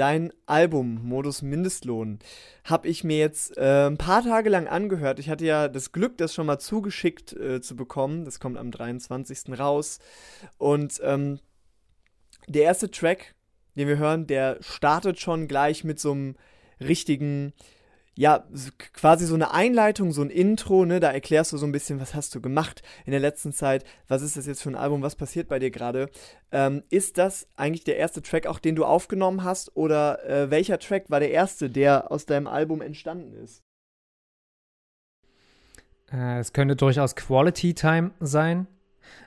dein Album Modus Mindestlohn habe ich mir jetzt äh, ein paar Tage lang angehört. Ich hatte ja das Glück, das schon mal zugeschickt äh, zu bekommen. Das kommt am 23. raus. Und ähm, der erste Track, den wir hören, der startet schon gleich mit so einem richtigen ja, quasi so eine Einleitung, so ein Intro, ne, da erklärst du so ein bisschen, was hast du gemacht in der letzten Zeit, was ist das jetzt für ein Album, was passiert bei dir gerade. Ähm, ist das eigentlich der erste Track, auch den du aufgenommen hast, oder äh, welcher Track war der erste, der aus deinem Album entstanden ist? Äh, es könnte durchaus Quality Time sein.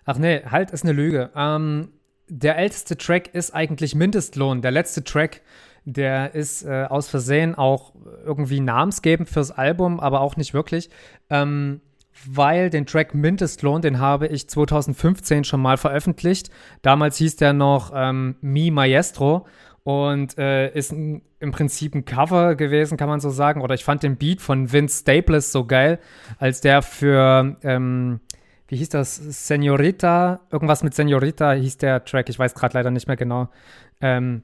Ach nee, halt, ist eine Lüge. Ähm, der älteste Track ist eigentlich Mindestlohn. Der letzte Track der ist äh, aus Versehen auch irgendwie namensgebend fürs Album, aber auch nicht wirklich. Ähm, weil den Track Mindestlohn, den habe ich 2015 schon mal veröffentlicht. Damals hieß der noch ähm, Mi Maestro und äh, ist ein, im Prinzip ein Cover gewesen, kann man so sagen. Oder ich fand den Beat von Vince Staples so geil, als der für, ähm, wie hieß das, Senorita, irgendwas mit Senorita hieß der Track, ich weiß gerade leider nicht mehr genau. Ähm,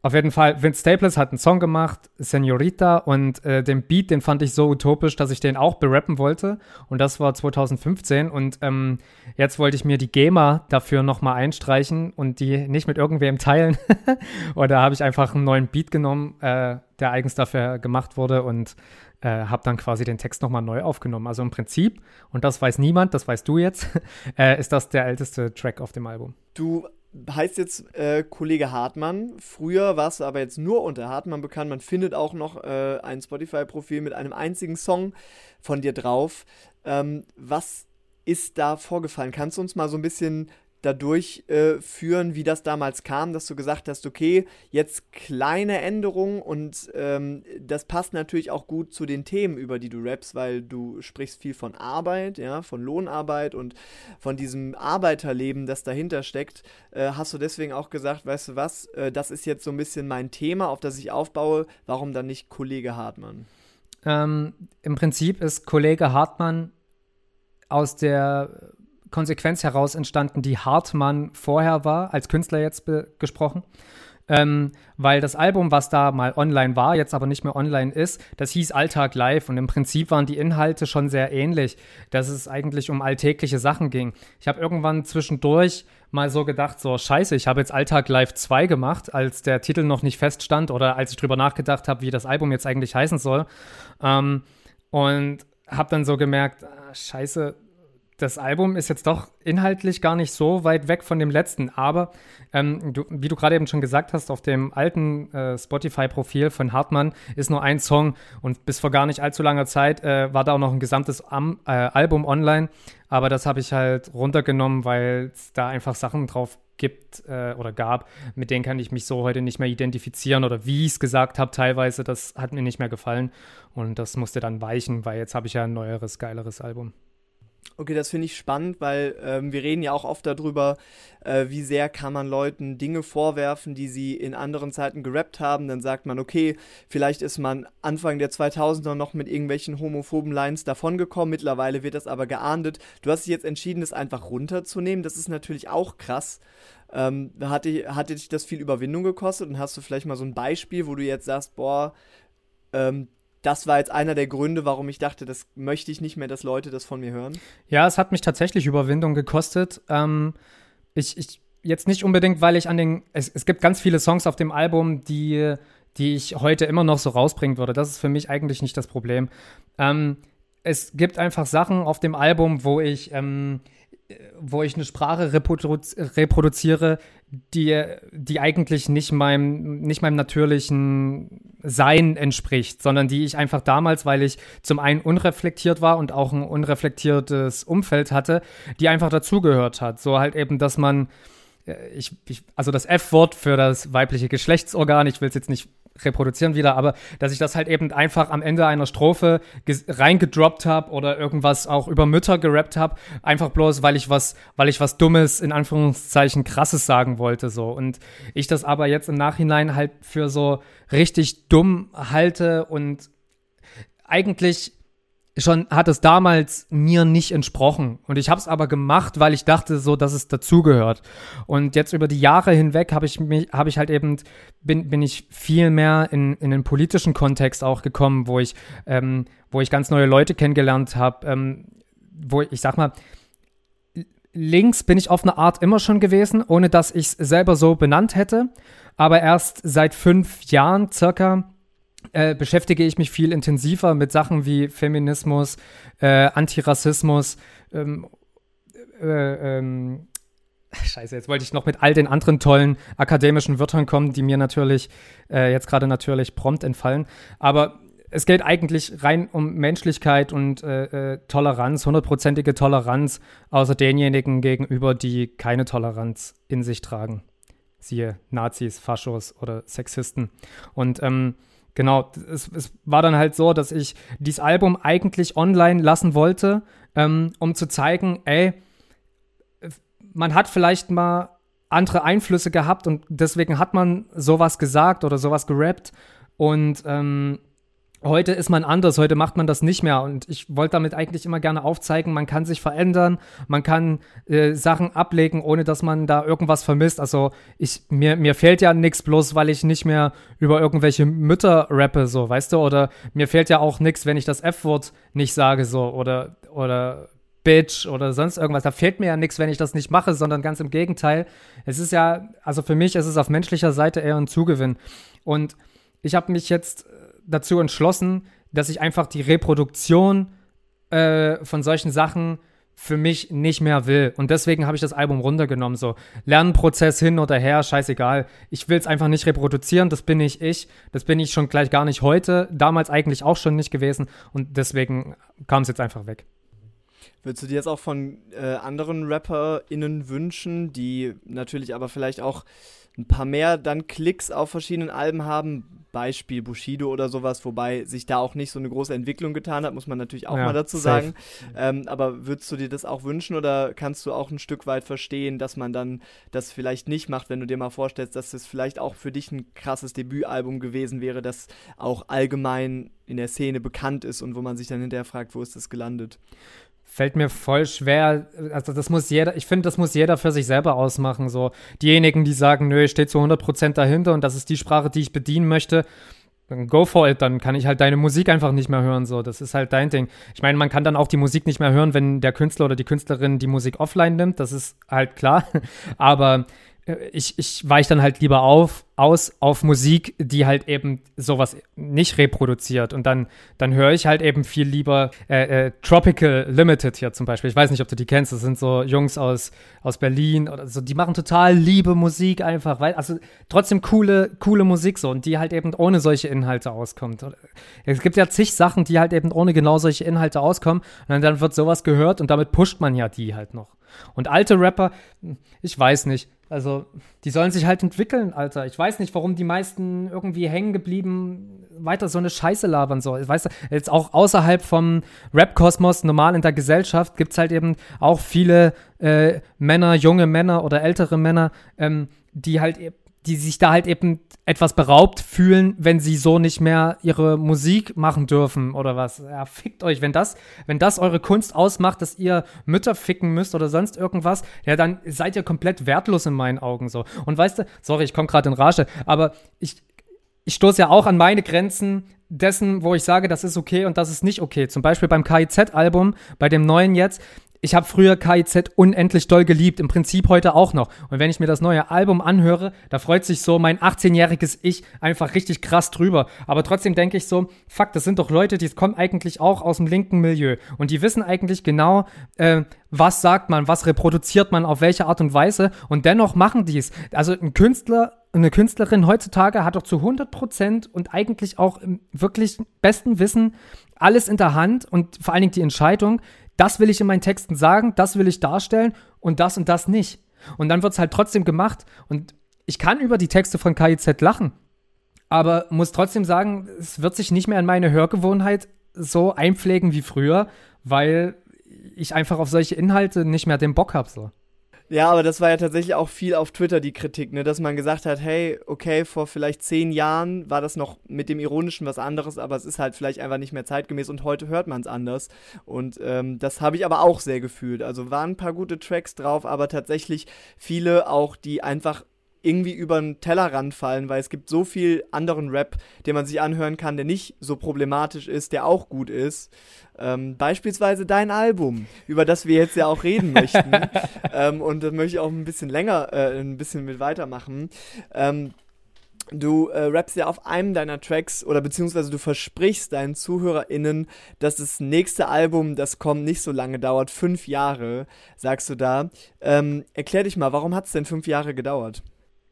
auf jeden Fall, Vince Staples hat einen Song gemacht, Senorita, und äh, den Beat, den fand ich so utopisch, dass ich den auch berappen wollte. Und das war 2015. Und ähm, jetzt wollte ich mir die GEMA dafür nochmal einstreichen und die nicht mit irgendwem teilen. und da habe ich einfach einen neuen Beat genommen, äh, der eigens dafür gemacht wurde und äh, habe dann quasi den Text nochmal neu aufgenommen. Also im Prinzip, und das weiß niemand, das weißt du jetzt, äh, ist das der älteste Track auf dem Album. Du heißt jetzt äh, Kollege Hartmann. Früher warst du aber jetzt nur unter Hartmann bekannt. Man findet auch noch äh, ein Spotify-Profil mit einem einzigen Song von dir drauf. Ähm, was ist da vorgefallen? Kannst du uns mal so ein bisschen dadurch äh, führen, wie das damals kam, dass du gesagt hast, okay, jetzt kleine Änderungen und ähm, das passt natürlich auch gut zu den Themen, über die du rappst, weil du sprichst viel von Arbeit, ja, von Lohnarbeit und von diesem Arbeiterleben, das dahinter steckt. Äh, hast du deswegen auch gesagt, weißt du was, äh, das ist jetzt so ein bisschen mein Thema, auf das ich aufbaue, warum dann nicht Kollege Hartmann? Ähm, Im Prinzip ist Kollege Hartmann aus der Konsequenz heraus entstanden, die Hartmann vorher war, als Künstler jetzt gesprochen. Ähm, weil das Album, was da mal online war, jetzt aber nicht mehr online ist, das hieß Alltag Live und im Prinzip waren die Inhalte schon sehr ähnlich, dass es eigentlich um alltägliche Sachen ging. Ich habe irgendwann zwischendurch mal so gedacht, so scheiße, ich habe jetzt Alltag Live 2 gemacht, als der Titel noch nicht feststand oder als ich drüber nachgedacht habe, wie das Album jetzt eigentlich heißen soll. Ähm, und habe dann so gemerkt, ah, scheiße, das Album ist jetzt doch inhaltlich gar nicht so weit weg von dem letzten, aber ähm, du, wie du gerade eben schon gesagt hast, auf dem alten äh, Spotify-Profil von Hartmann ist nur ein Song und bis vor gar nicht allzu langer Zeit äh, war da auch noch ein gesamtes Am äh, Album online, aber das habe ich halt runtergenommen, weil es da einfach Sachen drauf gibt äh, oder gab, mit denen kann ich mich so heute nicht mehr identifizieren oder wie ich es gesagt habe teilweise, das hat mir nicht mehr gefallen und das musste dann weichen, weil jetzt habe ich ja ein neueres, geileres Album. Okay, das finde ich spannend, weil ähm, wir reden ja auch oft darüber, äh, wie sehr kann man Leuten Dinge vorwerfen, die sie in anderen Zeiten gerappt haben. Dann sagt man, okay, vielleicht ist man Anfang der 2000er noch mit irgendwelchen homophoben Lines davongekommen. Mittlerweile wird das aber geahndet. Du hast dich jetzt entschieden, das einfach runterzunehmen. Das ist natürlich auch krass. Ähm, hatte, hatte dich das viel Überwindung gekostet und hast du vielleicht mal so ein Beispiel, wo du jetzt sagst, boah, ähm, das war jetzt einer der Gründe, warum ich dachte, das möchte ich nicht mehr, dass Leute das von mir hören. Ja, es hat mich tatsächlich Überwindung gekostet. Ähm, ich, ich, jetzt nicht unbedingt, weil ich an den, es, es gibt ganz viele Songs auf dem Album, die, die ich heute immer noch so rausbringen würde. Das ist für mich eigentlich nicht das Problem. Ähm, es gibt einfach Sachen auf dem Album, wo ich, ähm, wo ich eine Sprache reproduzi reproduziere, die, die eigentlich nicht meinem, nicht meinem natürlichen Sein entspricht, sondern die ich einfach damals, weil ich zum einen unreflektiert war und auch ein unreflektiertes Umfeld hatte, die einfach dazugehört hat. So halt eben, dass man äh, ich, ich, also das F-Wort für das weibliche Geschlechtsorgan, ich will es jetzt nicht reproduzieren wieder, aber dass ich das halt eben einfach am Ende einer Strophe reingedroppt habe oder irgendwas auch über Mütter gerappt habe, einfach bloß, weil ich was, weil ich was Dummes, in Anführungszeichen krasses sagen wollte, so. Und ich das aber jetzt im Nachhinein halt für so richtig dumm halte und eigentlich schon hat es damals mir nicht entsprochen und ich habe es aber gemacht, weil ich dachte so, dass es dazugehört. Und jetzt über die Jahre hinweg habe ich mich habe ich halt eben bin bin ich viel mehr in in den politischen Kontext auch gekommen, wo ich ähm, wo ich ganz neue Leute kennengelernt habe, ähm, wo ich, ich sag mal links bin ich auf eine Art immer schon gewesen, ohne dass ich es selber so benannt hätte, aber erst seit fünf Jahren circa äh, beschäftige ich mich viel intensiver mit Sachen wie Feminismus, äh, Antirassismus, ähm, äh, ähm, Scheiße, jetzt wollte ich noch mit all den anderen tollen akademischen Wörtern kommen, die mir natürlich äh, jetzt gerade natürlich prompt entfallen. Aber es geht eigentlich rein um Menschlichkeit und äh, äh, Toleranz, hundertprozentige Toleranz, außer denjenigen gegenüber, die keine Toleranz in sich tragen. Siehe Nazis, Faschos oder Sexisten. Und ähm, Genau, es, es, war dann halt so, dass ich dieses Album eigentlich online lassen wollte, ähm, um zu zeigen, ey, man hat vielleicht mal andere Einflüsse gehabt und deswegen hat man sowas gesagt oder sowas gerappt. Und ähm, Heute ist man anders, heute macht man das nicht mehr. Und ich wollte damit eigentlich immer gerne aufzeigen, man kann sich verändern, man kann äh, Sachen ablegen, ohne dass man da irgendwas vermisst. Also ich, mir, mir fehlt ja nichts bloß, weil ich nicht mehr über irgendwelche Mütter rappe, so, weißt du? Oder mir fehlt ja auch nichts, wenn ich das F-Wort nicht sage, so, oder, oder Bitch oder sonst irgendwas. Da fehlt mir ja nichts, wenn ich das nicht mache, sondern ganz im Gegenteil. Es ist ja, also für mich ist es auf menschlicher Seite eher ein Zugewinn. Und ich habe mich jetzt dazu entschlossen, dass ich einfach die Reproduktion äh, von solchen Sachen für mich nicht mehr will. Und deswegen habe ich das Album runtergenommen. So, Lernprozess hin oder her, scheißegal. Ich will es einfach nicht reproduzieren, das bin nicht ich. Das bin ich schon gleich gar nicht heute. Damals eigentlich auch schon nicht gewesen. Und deswegen kam es jetzt einfach weg. Würdest du dir jetzt auch von äh, anderen RapperInnen wünschen, die natürlich aber vielleicht auch ein paar mehr dann Klicks auf verschiedenen Alben haben, Beispiel Bushido oder sowas, wobei sich da auch nicht so eine große Entwicklung getan hat, muss man natürlich auch ja, mal dazu safe. sagen. Ähm, aber würdest du dir das auch wünschen oder kannst du auch ein Stück weit verstehen, dass man dann das vielleicht nicht macht, wenn du dir mal vorstellst, dass es vielleicht auch für dich ein krasses Debütalbum gewesen wäre, das auch allgemein in der Szene bekannt ist und wo man sich dann hinterher fragt, wo ist das gelandet? Fällt mir voll schwer. Also das muss jeder, ich finde, das muss jeder für sich selber ausmachen. So diejenigen, die sagen, nö, ich stehe zu 100% dahinter und das ist die Sprache, die ich bedienen möchte, dann go for it, dann kann ich halt deine Musik einfach nicht mehr hören. So, das ist halt dein Ding. Ich meine, man kann dann auch die Musik nicht mehr hören, wenn der Künstler oder die Künstlerin die Musik offline nimmt. Das ist halt klar. Aber ich, ich weiche dann halt lieber auf, aus auf Musik, die halt eben sowas nicht reproduziert. Und dann, dann höre ich halt eben viel lieber äh, äh, Tropical Limited hier zum Beispiel. Ich weiß nicht, ob du die kennst. Das sind so Jungs aus, aus Berlin oder so. Die machen total liebe Musik einfach, weil, also trotzdem coole, coole Musik so und die halt eben ohne solche Inhalte auskommt. Es gibt ja zig Sachen, die halt eben ohne genau solche Inhalte auskommen. Und dann wird sowas gehört und damit pusht man ja die halt noch. Und alte Rapper, ich weiß nicht. Also, die sollen sich halt entwickeln, Alter. Ich weiß nicht, warum die meisten irgendwie hängen geblieben weiter so eine Scheiße labern so. Weißt du, jetzt auch außerhalb vom Rap-Kosmos, normal in der Gesellschaft, gibt es halt eben auch viele äh, Männer, junge Männer oder ältere Männer, ähm, die halt eben die sich da halt eben etwas beraubt fühlen, wenn sie so nicht mehr ihre Musik machen dürfen oder was. Ja, fickt euch. Wenn das, wenn das eure Kunst ausmacht, dass ihr Mütter ficken müsst oder sonst irgendwas, ja, dann seid ihr komplett wertlos in meinen Augen so. Und weißt du, sorry, ich komme gerade in Rage, aber ich, ich stoße ja auch an meine Grenzen dessen, wo ich sage, das ist okay und das ist nicht okay. Zum Beispiel beim KIZ-Album, bei dem neuen jetzt, ich habe früher KIZ unendlich doll geliebt, im Prinzip heute auch noch. Und wenn ich mir das neue Album anhöre, da freut sich so mein 18-jähriges Ich einfach richtig krass drüber. Aber trotzdem denke ich so, fuck, das sind doch Leute, die kommen eigentlich auch aus dem linken Milieu. Und die wissen eigentlich genau, äh, was sagt man, was reproduziert man, auf welche Art und Weise. Und dennoch machen die es. Also ein Künstler eine Künstlerin heutzutage hat doch zu 100 Prozent und eigentlich auch im wirklich besten Wissen alles in der Hand und vor allen Dingen die Entscheidung, das will ich in meinen Texten sagen, das will ich darstellen und das und das nicht. Und dann wird es halt trotzdem gemacht. Und ich kann über die Texte von KIZ lachen, aber muss trotzdem sagen, es wird sich nicht mehr in meine Hörgewohnheit so einpflegen wie früher, weil ich einfach auf solche Inhalte nicht mehr den Bock habe. So. Ja, aber das war ja tatsächlich auch viel auf Twitter die Kritik, ne? dass man gesagt hat, hey, okay, vor vielleicht zehn Jahren war das noch mit dem Ironischen was anderes, aber es ist halt vielleicht einfach nicht mehr zeitgemäß und heute hört man es anders. Und ähm, das habe ich aber auch sehr gefühlt. Also waren ein paar gute Tracks drauf, aber tatsächlich viele auch, die einfach irgendwie über den Tellerrand fallen, weil es gibt so viel anderen Rap, den man sich anhören kann, der nicht so problematisch ist, der auch gut ist. Ähm, beispielsweise dein Album, über das wir jetzt ja auch reden möchten. ähm, und da möchte ich auch ein bisschen länger, äh, ein bisschen mit weitermachen. Ähm, Du äh, rappst ja auf einem deiner Tracks oder beziehungsweise du versprichst deinen ZuhörerInnen, dass das nächste Album, das kommt, nicht so lange dauert. Fünf Jahre, sagst du da. Ähm, erklär dich mal, warum hat es denn fünf Jahre gedauert?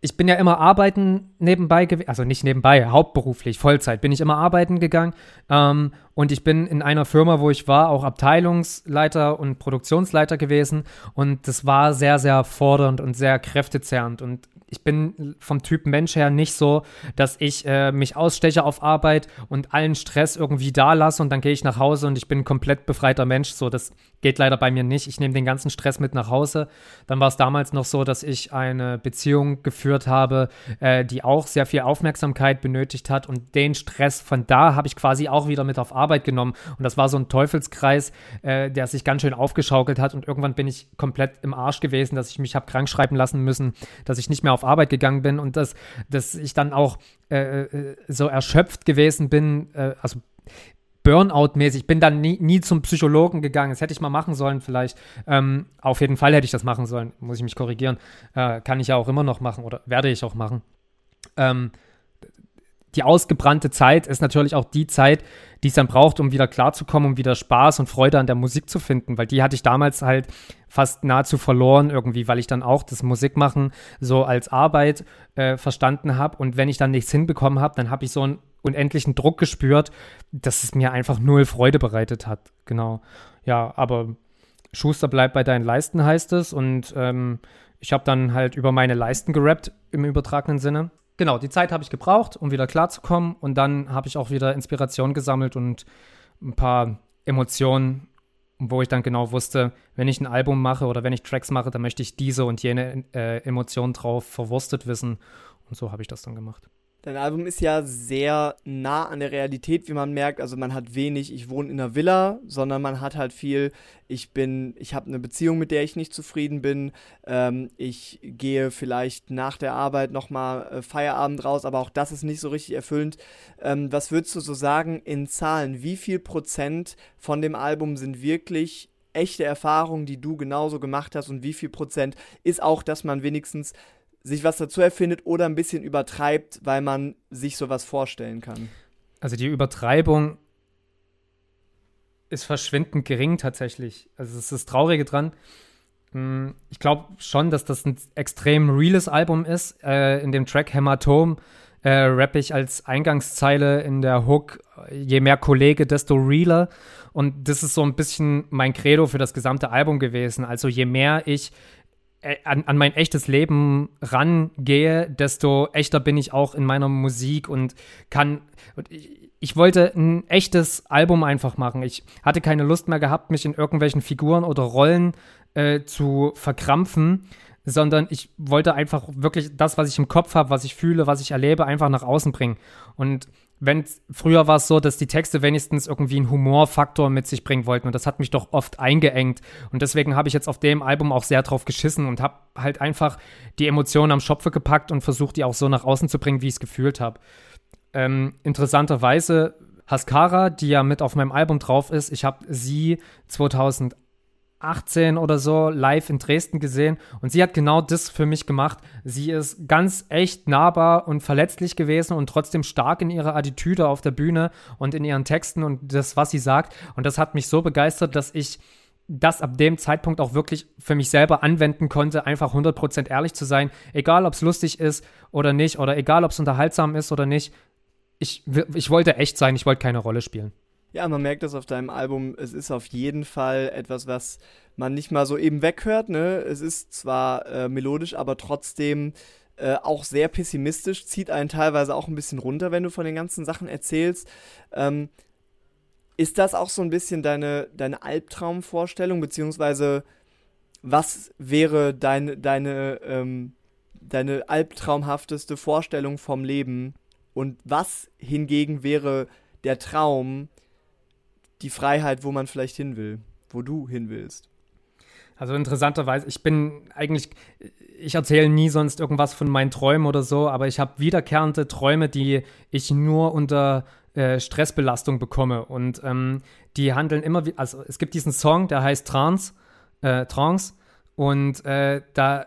Ich bin ja immer arbeiten nebenbei gewesen, also nicht nebenbei, hauptberuflich, Vollzeit, bin ich immer arbeiten gegangen. Ähm, und ich bin in einer Firma, wo ich war, auch Abteilungsleiter und Produktionsleiter gewesen. Und das war sehr, sehr fordernd und sehr kräftezerrend. Und ich bin vom Typ Mensch her nicht so, dass ich äh, mich aussteche auf Arbeit und allen Stress irgendwie da lasse und dann gehe ich nach Hause und ich bin komplett befreiter Mensch. So, das geht leider bei mir nicht. Ich nehme den ganzen Stress mit nach Hause. Dann war es damals noch so, dass ich eine Beziehung geführt habe, äh, die auch sehr viel Aufmerksamkeit benötigt hat und den Stress von da habe ich quasi auch wieder mit auf Arbeit genommen. Und das war so ein Teufelskreis, äh, der sich ganz schön aufgeschaukelt hat und irgendwann bin ich komplett im Arsch gewesen, dass ich mich habe krank schreiben lassen müssen, dass ich nicht mehr auf Arbeit gegangen bin und dass, dass ich dann auch äh, äh so erschöpft gewesen bin, äh, also Burnout-mäßig. Ich bin dann nie, nie, zum Psychologen gegangen. Das hätte ich mal machen sollen, vielleicht. Ähm, auf jeden Fall hätte ich das machen sollen. Muss ich mich korrigieren. Äh, kann ich ja auch immer noch machen oder werde ich auch machen. Ähm, die ausgebrannte Zeit ist natürlich auch die Zeit, die es dann braucht, um wieder klarzukommen, um wieder Spaß und Freude an der Musik zu finden, weil die hatte ich damals halt fast nahezu verloren irgendwie, weil ich dann auch das Musikmachen so als Arbeit äh, verstanden habe und wenn ich dann nichts hinbekommen habe, dann habe ich so einen unendlichen Druck gespürt, dass es mir einfach null Freude bereitet hat. Genau. Ja, aber Schuster bleibt bei deinen Leisten heißt es und ähm, ich habe dann halt über meine Leisten gerappt im übertragenen Sinne genau, die Zeit habe ich gebraucht, um wieder klarzukommen. Und dann habe ich auch wieder Inspiration gesammelt und ein paar Emotionen, wo ich dann genau wusste, wenn ich ein Album mache oder wenn ich Tracks mache, dann möchte ich diese und jene äh, Emotionen drauf verwurstet wissen. Und so habe ich das dann gemacht. Dein Album ist ja sehr nah an der Realität, wie man merkt. Also man hat wenig, ich wohne in einer Villa, sondern man hat halt viel, ich bin, ich habe eine Beziehung, mit der ich nicht zufrieden bin. Ähm, ich gehe vielleicht nach der Arbeit nochmal äh, Feierabend raus, aber auch das ist nicht so richtig erfüllend. Ähm, was würdest du so sagen in Zahlen? Wie viel Prozent von dem Album sind wirklich echte Erfahrungen, die du genauso gemacht hast und wie viel Prozent ist auch, dass man wenigstens sich was dazu erfindet oder ein bisschen übertreibt, weil man sich sowas vorstellen kann. Also die Übertreibung ist verschwindend gering tatsächlich. Also es ist das Traurige dran. Hm, ich glaube schon, dass das ein extrem reales Album ist. Äh, in dem Track Hämatom äh, rappe ich als Eingangszeile in der Hook, je mehr Kollege, desto realer. Und das ist so ein bisschen mein Credo für das gesamte Album gewesen. Also je mehr ich an, an, mein echtes Leben rangehe, desto echter bin ich auch in meiner Musik und kann. Und ich, ich, wollte ein echtes Album einfach machen. Ich hatte keine Lust mehr gehabt, mich in irgendwelchen Figuren oder Rollen äh, zu verkrampfen, sondern ich wollte einfach wirklich das, was ich im Kopf habe, was ich fühle, was ich erlebe, einfach nach außen bringen. Und wenn früher war es so, dass die Texte wenigstens irgendwie einen Humorfaktor mit sich bringen wollten und das hat mich doch oft eingeengt und deswegen habe ich jetzt auf dem Album auch sehr drauf geschissen und habe halt einfach die Emotionen am Schopfe gepackt und versucht, die auch so nach außen zu bringen, wie ich es gefühlt habe. Ähm, interessanterweise Haskara, die ja mit auf meinem Album drauf ist, ich habe sie 2008 18 oder so live in Dresden gesehen und sie hat genau das für mich gemacht. Sie ist ganz echt nahbar und verletzlich gewesen und trotzdem stark in ihrer Attitüde auf der Bühne und in ihren Texten und das, was sie sagt. Und das hat mich so begeistert, dass ich das ab dem Zeitpunkt auch wirklich für mich selber anwenden konnte, einfach 100% ehrlich zu sein, egal ob es lustig ist oder nicht oder egal ob es unterhaltsam ist oder nicht. Ich, ich wollte echt sein, ich wollte keine Rolle spielen. Ja, man merkt das auf deinem Album. Es ist auf jeden Fall etwas, was man nicht mal so eben weghört. Ne? Es ist zwar äh, melodisch, aber trotzdem äh, auch sehr pessimistisch, zieht einen teilweise auch ein bisschen runter, wenn du von den ganzen Sachen erzählst. Ähm, ist das auch so ein bisschen deine, deine Albtraumvorstellung, beziehungsweise was wäre deine, deine, ähm, deine albtraumhafteste Vorstellung vom Leben und was hingegen wäre der Traum, die Freiheit, wo man vielleicht hin will, wo du hin willst? Also interessanterweise, ich bin eigentlich, ich erzähle nie sonst irgendwas von meinen Träumen oder so, aber ich habe wiederkehrende Träume, die ich nur unter äh, Stressbelastung bekomme. Und ähm, die handeln immer wie, also es gibt diesen Song, der heißt Trance, äh, Trance, und äh, da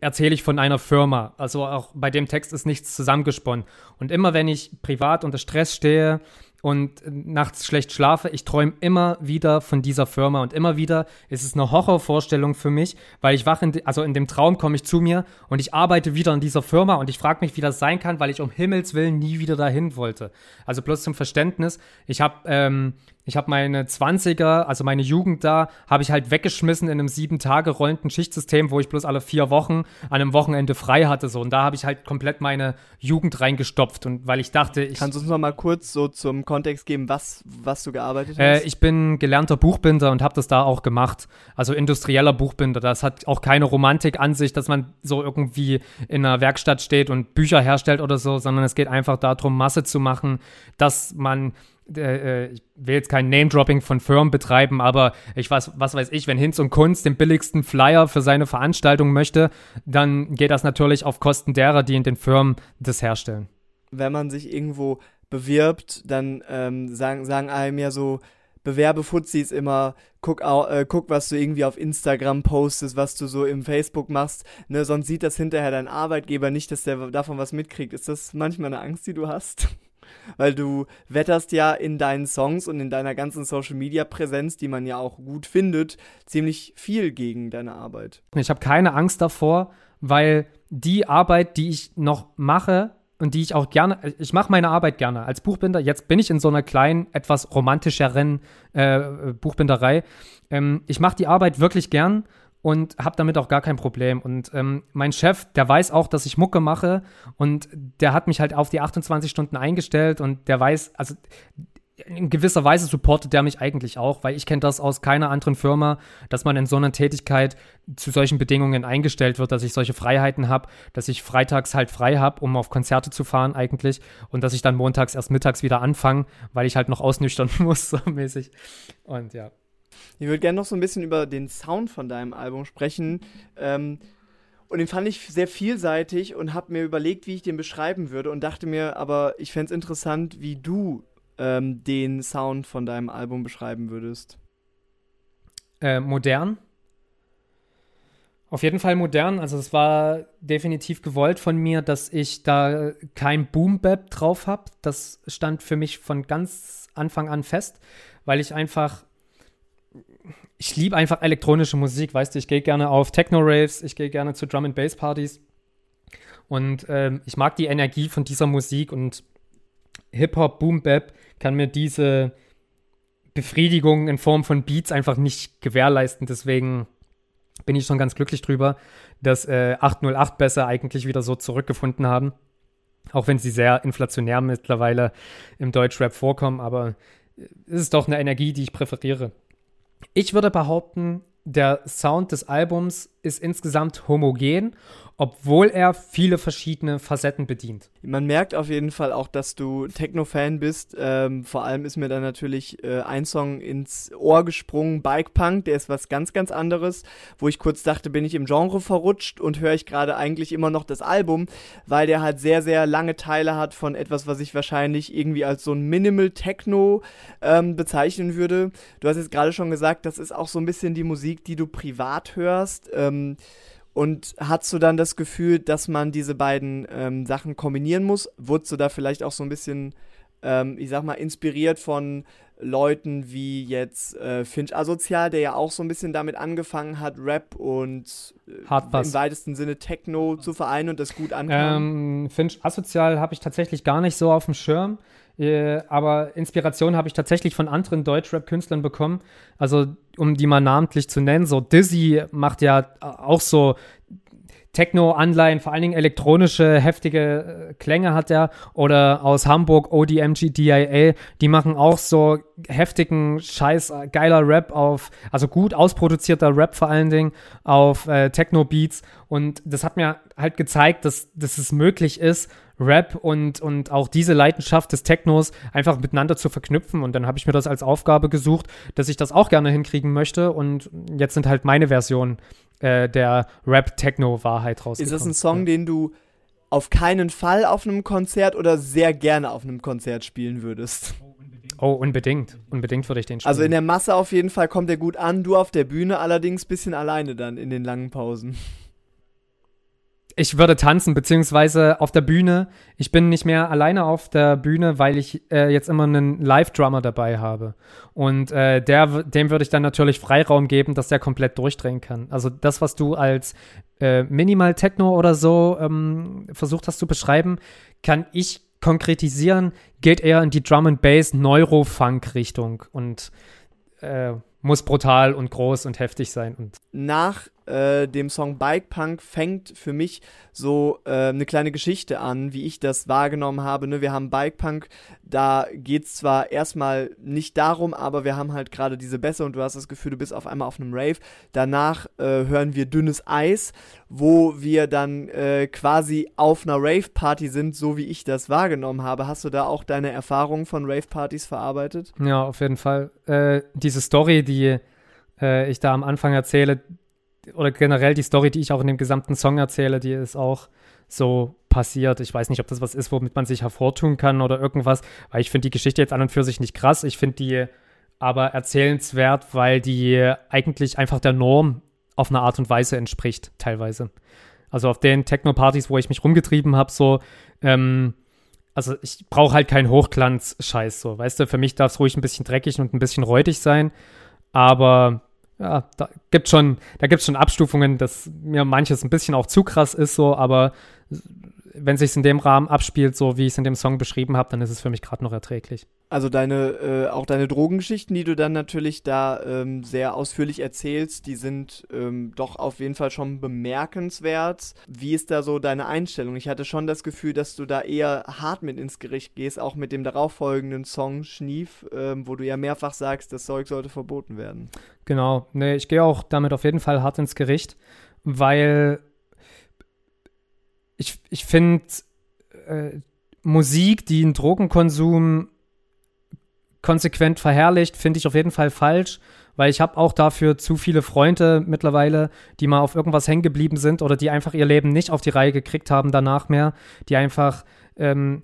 erzähle ich von einer Firma. Also auch bei dem Text ist nichts zusammengesponnen. Und immer wenn ich privat unter Stress stehe, und nachts schlecht schlafe, ich träume immer wieder von dieser Firma und immer wieder ist es eine Horrorvorstellung für mich, weil ich wache, in also in dem Traum komme ich zu mir und ich arbeite wieder in dieser Firma und ich frage mich, wie das sein kann, weil ich um Himmels Willen nie wieder dahin wollte. Also bloß zum Verständnis, ich habe ähm, ich habe meine 20er, also meine Jugend da, habe ich halt weggeschmissen in einem sieben Tage rollenden Schichtsystem, wo ich bloß alle vier Wochen an einem Wochenende frei hatte. So. Und da habe ich halt komplett meine Jugend reingestopft. Und weil ich dachte, ich. Kannst du uns noch mal kurz so zum Kontext geben, was, was du gearbeitet äh, hast? Äh, ich bin gelernter Buchbinder und habe das da auch gemacht. Also industrieller Buchbinder. Das hat auch keine Romantik an sich, dass man so irgendwie in einer Werkstatt steht und Bücher herstellt oder so, sondern es geht einfach darum, Masse zu machen, dass man äh, ich will jetzt kein Name-Dropping von Firmen betreiben, aber ich weiß, was weiß ich, wenn Hinz und Kunst den billigsten Flyer für seine Veranstaltung möchte, dann geht das natürlich auf Kosten derer, die in den Firmen das herstellen. Wenn man sich irgendwo bewirbt, dann ähm, sagen, sagen einem ja so, bewerbe Fuzis immer, guck, äh, guck, was du irgendwie auf Instagram postest, was du so im Facebook machst, ne, sonst sieht das hinterher dein Arbeitgeber nicht, dass der davon was mitkriegt. Ist das manchmal eine Angst, die du hast? weil du wetterst ja in deinen Songs und in deiner ganzen Social Media Präsenz, die man ja auch gut findet, ziemlich viel gegen deine Arbeit. Ich habe keine Angst davor, weil die Arbeit, die ich noch mache und die ich auch gerne, ich mache meine Arbeit gerne als Buchbinder. Jetzt bin ich in so einer kleinen, etwas romantischeren äh, Buchbinderei. Ähm, ich mache die Arbeit wirklich gern und habe damit auch gar kein Problem. Und ähm, mein Chef, der weiß auch, dass ich Mucke mache und der hat mich halt auf die 28 Stunden eingestellt und der weiß, also in gewisser Weise supportet der mich eigentlich auch, weil ich kenne das aus keiner anderen Firma, dass man in so einer Tätigkeit zu solchen Bedingungen eingestellt wird, dass ich solche Freiheiten habe, dass ich freitags halt frei habe, um auf Konzerte zu fahren eigentlich und dass ich dann montags erst mittags wieder anfange, weil ich halt noch ausnüchtern muss, so mäßig. Und ja. Ich würde gerne noch so ein bisschen über den Sound von deinem Album sprechen. Ähm, und den fand ich sehr vielseitig und habe mir überlegt, wie ich den beschreiben würde und dachte mir, aber ich fände es interessant, wie du ähm, den Sound von deinem Album beschreiben würdest. Äh, modern. Auf jeden Fall modern. Also es war definitiv gewollt von mir, dass ich da kein Boom-Bap drauf habe. Das stand für mich von ganz Anfang an fest, weil ich einfach ich liebe einfach elektronische Musik, weißt du, ich gehe gerne auf Techno-Raves, ich gehe gerne zu Drum-and-Bass-Partys und ähm, ich mag die Energie von dieser Musik und Hip-Hop, Boom-Bap kann mir diese Befriedigung in Form von Beats einfach nicht gewährleisten, deswegen bin ich schon ganz glücklich drüber, dass äh, 808 besser eigentlich wieder so zurückgefunden haben. Auch wenn sie sehr inflationär mittlerweile im Deutschrap vorkommen, aber äh, es ist doch eine Energie, die ich präferiere. Ich würde behaupten, der Sound des Albums ist insgesamt homogen obwohl er viele verschiedene Facetten bedient. Man merkt auf jeden Fall auch, dass du Techno-Fan bist. Ähm, vor allem ist mir dann natürlich äh, ein Song ins Ohr gesprungen, Bike Punk, der ist was ganz, ganz anderes, wo ich kurz dachte, bin ich im Genre verrutscht und höre ich gerade eigentlich immer noch das Album, weil der halt sehr, sehr lange Teile hat von etwas, was ich wahrscheinlich irgendwie als so ein Minimal Techno ähm, bezeichnen würde. Du hast jetzt gerade schon gesagt, das ist auch so ein bisschen die Musik, die du privat hörst. Ähm, und hast du dann das Gefühl, dass man diese beiden ähm, Sachen kombinieren muss? Wurdest du da vielleicht auch so ein bisschen, ähm, ich sag mal, inspiriert von Leuten wie jetzt äh, Finch Asozial, der ja auch so ein bisschen damit angefangen hat, Rap und äh, im weitesten Sinne Techno zu vereinen und das gut ankam? Ähm, Finch Asozial habe ich tatsächlich gar nicht so auf dem Schirm. Äh, aber Inspiration habe ich tatsächlich von anderen Deutschrap-Künstlern bekommen. Also, um die mal namentlich zu nennen, so Dizzy macht ja auch so Techno-Anleihen, vor allen Dingen elektronische, heftige äh, Klänge hat er. Oder aus Hamburg, ODMG DIA, die machen auch so heftigen, scheiß, äh, geiler Rap auf, also gut ausproduzierter Rap vor allen Dingen auf äh, Techno-Beats. Und das hat mir halt gezeigt, dass, dass es möglich ist, Rap und, und auch diese Leidenschaft des Technos einfach miteinander zu verknüpfen. Und dann habe ich mir das als Aufgabe gesucht, dass ich das auch gerne hinkriegen möchte. Und jetzt sind halt meine Versionen äh, der Rap-Techno-Wahrheit rausgekommen. Ist das ein Song, ja. den du auf keinen Fall auf einem Konzert oder sehr gerne auf einem Konzert spielen würdest? Oh, unbedingt. Unbedingt würde ich den spielen. Also in der Masse auf jeden Fall kommt er gut an, du auf der Bühne allerdings ein bisschen alleine dann in den langen Pausen ich würde tanzen, beziehungsweise auf der Bühne. Ich bin nicht mehr alleine auf der Bühne, weil ich äh, jetzt immer einen Live-Drummer dabei habe. Und äh, der, dem würde ich dann natürlich Freiraum geben, dass der komplett durchdrehen kann. Also das, was du als äh, Minimal Techno oder so ähm, versucht hast zu beschreiben, kann ich konkretisieren, geht eher in die Drum and Bass Neurofunk Richtung und äh, muss brutal und groß und heftig sein. Und Nach äh, dem Song Bike Punk fängt für mich so äh, eine kleine Geschichte an, wie ich das wahrgenommen habe. Ne? Wir haben Bike Punk, da geht es zwar erstmal nicht darum, aber wir haben halt gerade diese Bässe und du hast das Gefühl, du bist auf einmal auf einem Rave. Danach äh, hören wir Dünnes Eis, wo wir dann äh, quasi auf einer Rave-Party sind, so wie ich das wahrgenommen habe. Hast du da auch deine Erfahrungen von Rave-Partys verarbeitet? Ja, auf jeden Fall. Äh, diese Story, die äh, ich da am Anfang erzähle, oder generell die Story, die ich auch in dem gesamten Song erzähle, die ist auch so passiert. Ich weiß nicht, ob das was ist, womit man sich hervortun kann oder irgendwas, weil ich finde die Geschichte jetzt an und für sich nicht krass. Ich finde die aber erzählenswert, weil die eigentlich einfach der Norm auf eine Art und Weise entspricht, teilweise. Also auf den Techno-Partys, wo ich mich rumgetrieben habe, so, ähm, also ich brauche halt keinen Hochglanz-Scheiß, so, weißt du, für mich darf es ruhig ein bisschen dreckig und ein bisschen räudig sein, aber ja, da gibt schon, da gibt's schon Abstufungen, dass mir manches ein bisschen auch zu krass ist, so, aber wenn sich in dem Rahmen abspielt, so wie ich es in dem Song beschrieben habe, dann ist es für mich gerade noch erträglich. Also deine, äh, auch deine Drogengeschichten, die du dann natürlich da ähm, sehr ausführlich erzählst, die sind ähm, doch auf jeden Fall schon bemerkenswert. Wie ist da so deine Einstellung? Ich hatte schon das Gefühl, dass du da eher hart mit ins Gericht gehst, auch mit dem darauffolgenden Song Schnief, ähm, wo du ja mehrfach sagst, das Zeug sollte verboten werden. Genau, nee, ich gehe auch damit auf jeden Fall hart ins Gericht, weil ich, ich finde äh, Musik, die einen Drogenkonsum konsequent verherrlicht, finde ich auf jeden Fall falsch, weil ich habe auch dafür zu viele Freunde mittlerweile, die mal auf irgendwas hängen geblieben sind oder die einfach ihr Leben nicht auf die Reihe gekriegt haben danach mehr, die einfach, ähm,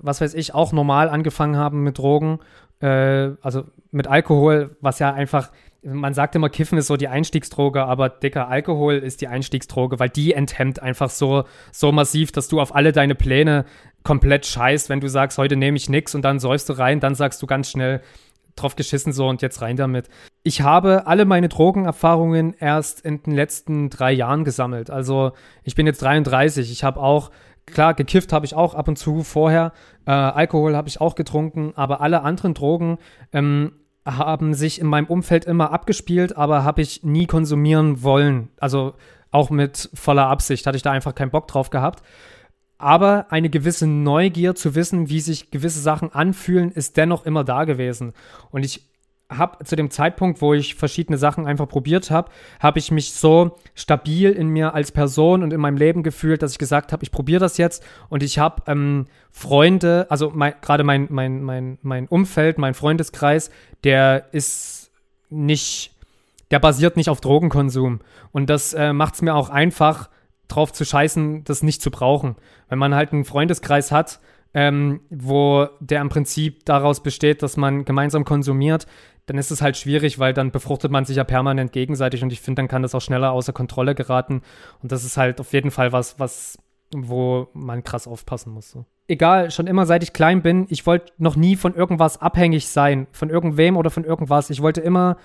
was weiß ich, auch normal angefangen haben mit Drogen, äh, also mit Alkohol, was ja einfach man sagt immer, Kiffen ist so die Einstiegsdroge, aber dicker Alkohol ist die Einstiegsdroge, weil die enthemmt einfach so, so massiv, dass du auf alle deine Pläne komplett scheißt, wenn du sagst, heute nehme ich nichts und dann säufst du rein, dann sagst du ganz schnell, drauf geschissen so und jetzt rein damit. Ich habe alle meine Drogenerfahrungen erst in den letzten drei Jahren gesammelt. Also ich bin jetzt 33. Ich habe auch, klar, gekifft habe ich auch ab und zu vorher. Äh, Alkohol habe ich auch getrunken, aber alle anderen Drogen ähm, haben sich in meinem Umfeld immer abgespielt, aber habe ich nie konsumieren wollen. Also auch mit voller Absicht hatte ich da einfach keinen Bock drauf gehabt. Aber eine gewisse Neugier zu wissen, wie sich gewisse Sachen anfühlen, ist dennoch immer da gewesen. Und ich habe zu dem Zeitpunkt, wo ich verschiedene Sachen einfach probiert habe, habe ich mich so stabil in mir als Person und in meinem Leben gefühlt, dass ich gesagt habe, ich probiere das jetzt und ich habe ähm, Freunde, also mein, gerade mein, mein, mein, mein Umfeld, mein Freundeskreis, der ist nicht, der basiert nicht auf Drogenkonsum und das äh, macht es mir auch einfach, drauf zu scheißen, das nicht zu brauchen. Wenn man halt einen Freundeskreis hat, ähm, wo der im Prinzip daraus besteht, dass man gemeinsam konsumiert, dann ist es halt schwierig, weil dann befruchtet man sich ja permanent gegenseitig und ich finde, dann kann das auch schneller außer Kontrolle geraten. Und das ist halt auf jeden Fall was, was, wo man krass aufpassen muss. So. Egal, schon immer seit ich klein bin, ich wollte noch nie von irgendwas abhängig sein, von irgendwem oder von irgendwas. Ich wollte immer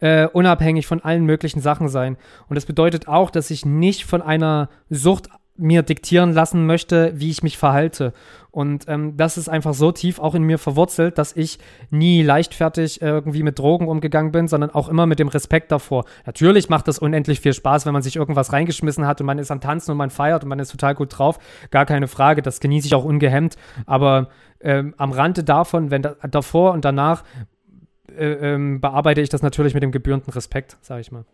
äh, unabhängig von allen möglichen Sachen sein. Und das bedeutet auch, dass ich nicht von einer Sucht mir diktieren lassen möchte, wie ich mich verhalte. Und ähm, das ist einfach so tief auch in mir verwurzelt, dass ich nie leichtfertig irgendwie mit Drogen umgegangen bin, sondern auch immer mit dem Respekt davor. Natürlich macht das unendlich viel Spaß, wenn man sich irgendwas reingeschmissen hat und man ist am Tanzen und man feiert und man ist total gut drauf. Gar keine Frage, das genieße ich auch ungehemmt. Aber ähm, am Rande davon, wenn da, davor und danach äh, ähm, bearbeite ich das natürlich mit dem gebührenden Respekt, sage ich mal.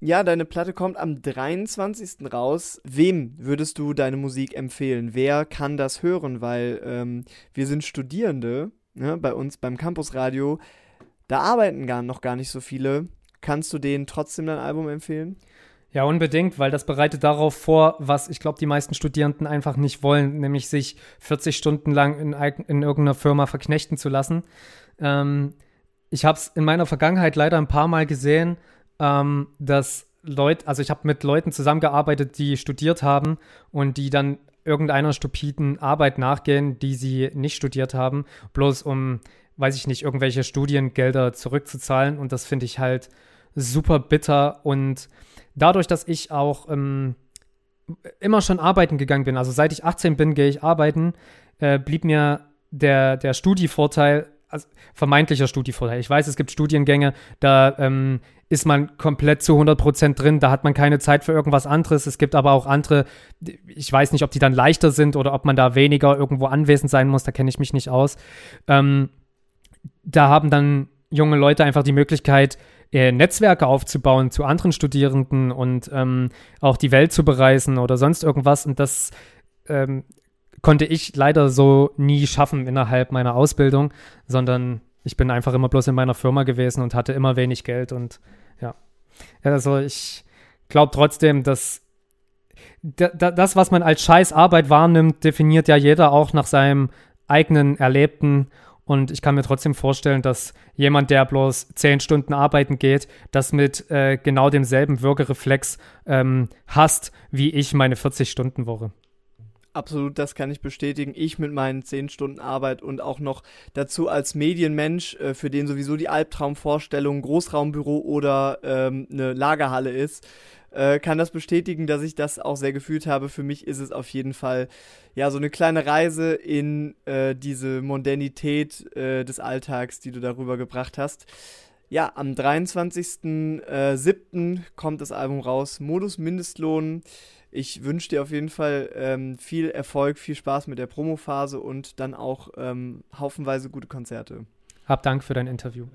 Ja, deine Platte kommt am 23. raus. Wem würdest du deine Musik empfehlen? Wer kann das hören? Weil ähm, wir sind Studierende ne, bei uns beim Campusradio. Da arbeiten gar noch gar nicht so viele. Kannst du denen trotzdem dein Album empfehlen? Ja, unbedingt, weil das bereitet darauf vor, was ich glaube, die meisten Studierenden einfach nicht wollen, nämlich sich 40 Stunden lang in, in irgendeiner Firma verknechten zu lassen. Ähm, ich habe es in meiner Vergangenheit leider ein paar Mal gesehen, ähm, dass Leute, also ich habe mit Leuten zusammengearbeitet, die studiert haben und die dann irgendeiner stupiden Arbeit nachgehen, die sie nicht studiert haben, bloß um, weiß ich nicht, irgendwelche Studiengelder zurückzuzahlen. Und das finde ich halt super bitter. Und dadurch, dass ich auch ähm, immer schon arbeiten gegangen bin, also seit ich 18 bin, gehe ich arbeiten, äh, blieb mir der, der Studievorteil also vermeintlicher Studievorteil. Ich weiß, es gibt Studiengänge, da ähm, ist man komplett zu 100% drin, da hat man keine Zeit für irgendwas anderes. Es gibt aber auch andere, ich weiß nicht, ob die dann leichter sind oder ob man da weniger irgendwo anwesend sein muss, da kenne ich mich nicht aus. Ähm, da haben dann junge Leute einfach die Möglichkeit, äh, Netzwerke aufzubauen zu anderen Studierenden und ähm, auch die Welt zu bereisen oder sonst irgendwas. Und das ähm, konnte ich leider so nie schaffen innerhalb meiner Ausbildung, sondern ich bin einfach immer bloß in meiner Firma gewesen und hatte immer wenig Geld und ja. Also ich glaube trotzdem, dass das, was man als Scheißarbeit wahrnimmt, definiert ja jeder auch nach seinem eigenen Erlebten. Und ich kann mir trotzdem vorstellen, dass jemand, der bloß zehn Stunden arbeiten geht, das mit äh, genau demselben Würgereflex ähm, hasst, wie ich meine 40-Stunden-Woche. Absolut, das kann ich bestätigen. Ich mit meinen 10 Stunden Arbeit und auch noch dazu als Medienmensch, äh, für den sowieso die Albtraumvorstellung Großraumbüro oder ähm, eine Lagerhalle ist, äh, kann das bestätigen, dass ich das auch sehr gefühlt habe. Für mich ist es auf jeden Fall ja so eine kleine Reise in äh, diese Mondänität äh, des Alltags, die du darüber gebracht hast. Ja, am 23.07. kommt das Album raus. Modus Mindestlohn. Ich wünsche dir auf jeden Fall ähm, viel Erfolg, viel Spaß mit der Promophase und dann auch ähm, haufenweise gute Konzerte. Hab Dank für dein Interview.